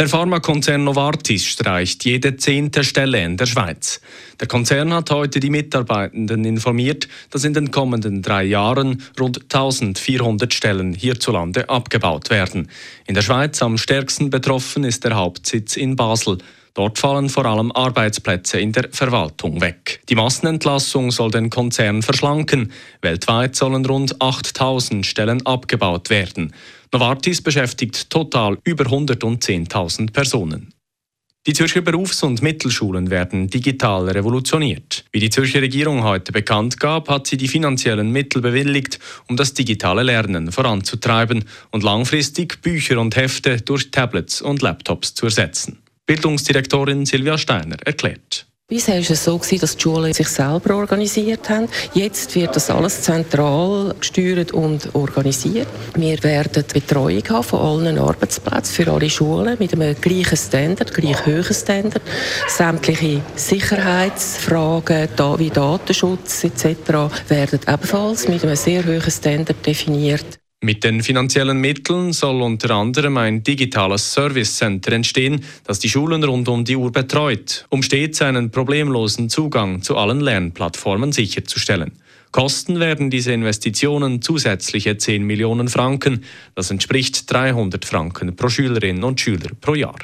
Der Pharmakonzern Novartis streicht jede zehnte Stelle in der Schweiz. Der Konzern hat heute die Mitarbeitenden informiert, dass in den kommenden drei Jahren rund 1400 Stellen hierzulande abgebaut werden. In der Schweiz am stärksten betroffen ist der Hauptsitz in Basel. Dort fallen vor allem Arbeitsplätze in der Verwaltung weg. Die Massenentlassung soll den Konzern verschlanken. Weltweit sollen rund 8000 Stellen abgebaut werden. Novartis beschäftigt total über 110.000 Personen. Die Zürcher Berufs- und Mittelschulen werden digital revolutioniert. Wie die Zürcher Regierung heute bekannt gab, hat sie die finanziellen Mittel bewilligt, um das digitale Lernen voranzutreiben und langfristig Bücher und Hefte durch Tablets und Laptops zu ersetzen. Bildungsdirektorin Silvia Steiner erklärt. Bisher war es so, dass die Schulen sich selber organisiert haben. Jetzt wird das alles zentral gesteuert und organisiert. Wir werden Betreuung haben von allen Arbeitsplätzen für alle Schulen mit einem gleichen Standard, gleich hohen Standard. Sämtliche Sicherheitsfragen wie Datenschutz etc. werden ebenfalls mit einem sehr hohen Standard definiert. Mit den finanziellen Mitteln soll unter anderem ein digitales Service Center entstehen, das die Schulen rund um die Uhr betreut, um stets einen problemlosen Zugang zu allen Lernplattformen sicherzustellen. Kosten werden diese Investitionen zusätzliche 10 Millionen Franken. Das entspricht 300 Franken pro Schülerin und Schüler pro Jahr.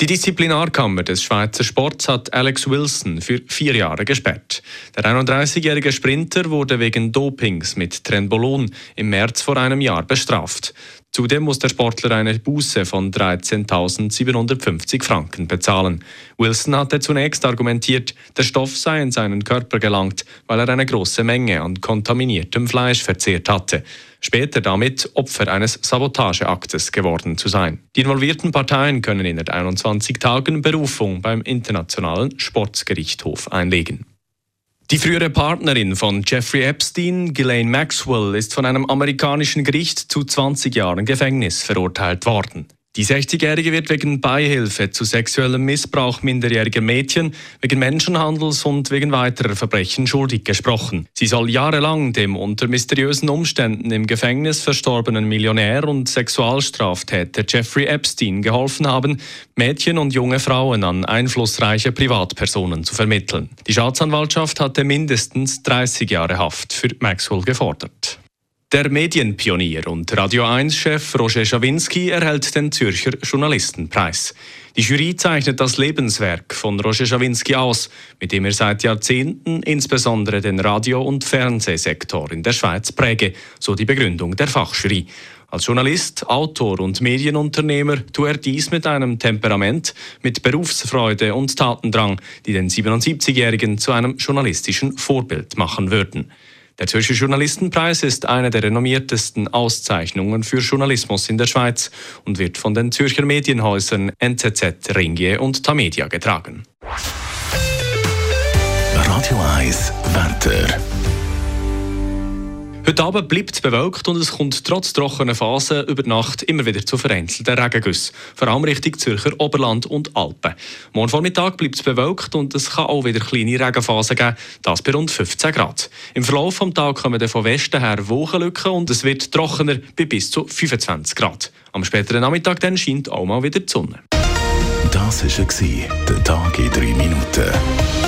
Die Disziplinarkammer des Schweizer Sports hat Alex Wilson für vier Jahre gesperrt. Der 31-jährige Sprinter wurde wegen Dopings mit Trenbolon im März vor einem Jahr bestraft. Zudem muss der Sportler eine Buße von 13.750 Franken bezahlen. Wilson hatte zunächst argumentiert, der Stoff sei in seinen Körper gelangt, weil er eine große Menge an kontaminiertem Fleisch verzehrt hatte. Später damit Opfer eines Sabotageaktes geworden zu sein. Die involvierten Parteien können in 21 Tagen Berufung beim Internationalen Sportgerichtshof einlegen. Die frühere Partnerin von Jeffrey Epstein, Ghislaine Maxwell, ist von einem amerikanischen Gericht zu 20 Jahren Gefängnis verurteilt worden. Die 60-Jährige wird wegen Beihilfe zu sexuellem Missbrauch minderjähriger Mädchen, wegen Menschenhandels und wegen weiterer Verbrechen schuldig gesprochen. Sie soll jahrelang dem unter mysteriösen Umständen im Gefängnis verstorbenen Millionär und Sexualstraftäter Jeffrey Epstein geholfen haben, Mädchen und junge Frauen an einflussreiche Privatpersonen zu vermitteln. Die Staatsanwaltschaft hatte mindestens 30 Jahre Haft für Maxwell gefordert. Der Medienpionier und Radio 1-Chef Roger Schawinski erhält den Zürcher Journalistenpreis. Die Jury zeichnet das Lebenswerk von Roger Schawinski aus, mit dem er seit Jahrzehnten insbesondere den Radio- und Fernsehsektor in der Schweiz präge, so die Begründung der Fachjury. Als Journalist, Autor und Medienunternehmer tue er dies mit einem Temperament, mit Berufsfreude und Tatendrang, die den 77-Jährigen zu einem journalistischen Vorbild machen würden. Der Zürcher Journalistenpreis ist eine der renommiertesten Auszeichnungen für Journalismus in der Schweiz und wird von den Zürcher Medienhäusern NZZ, Ringier und Tamedia getragen. Radio 1 Wetter. Heute Abend bleibt es bewölkt und es kommt trotz trockener Phasen über Nacht immer wieder zu vereinzelten Regengüssen, vor allem Richtung Zürcher Oberland und Alpen. Morgen Vormittag bleibt es bewölkt und es kann auch wieder kleine Regenphasen geben, das bei rund 15 Grad. Im Verlauf des Tages kommen dann von Westen her Wolkenlücken und es wird trockener bei bis zu 25 Grad. Am späteren Nachmittag dann scheint auch mal wieder die Sonne. Das war der Tag in 3 Minuten.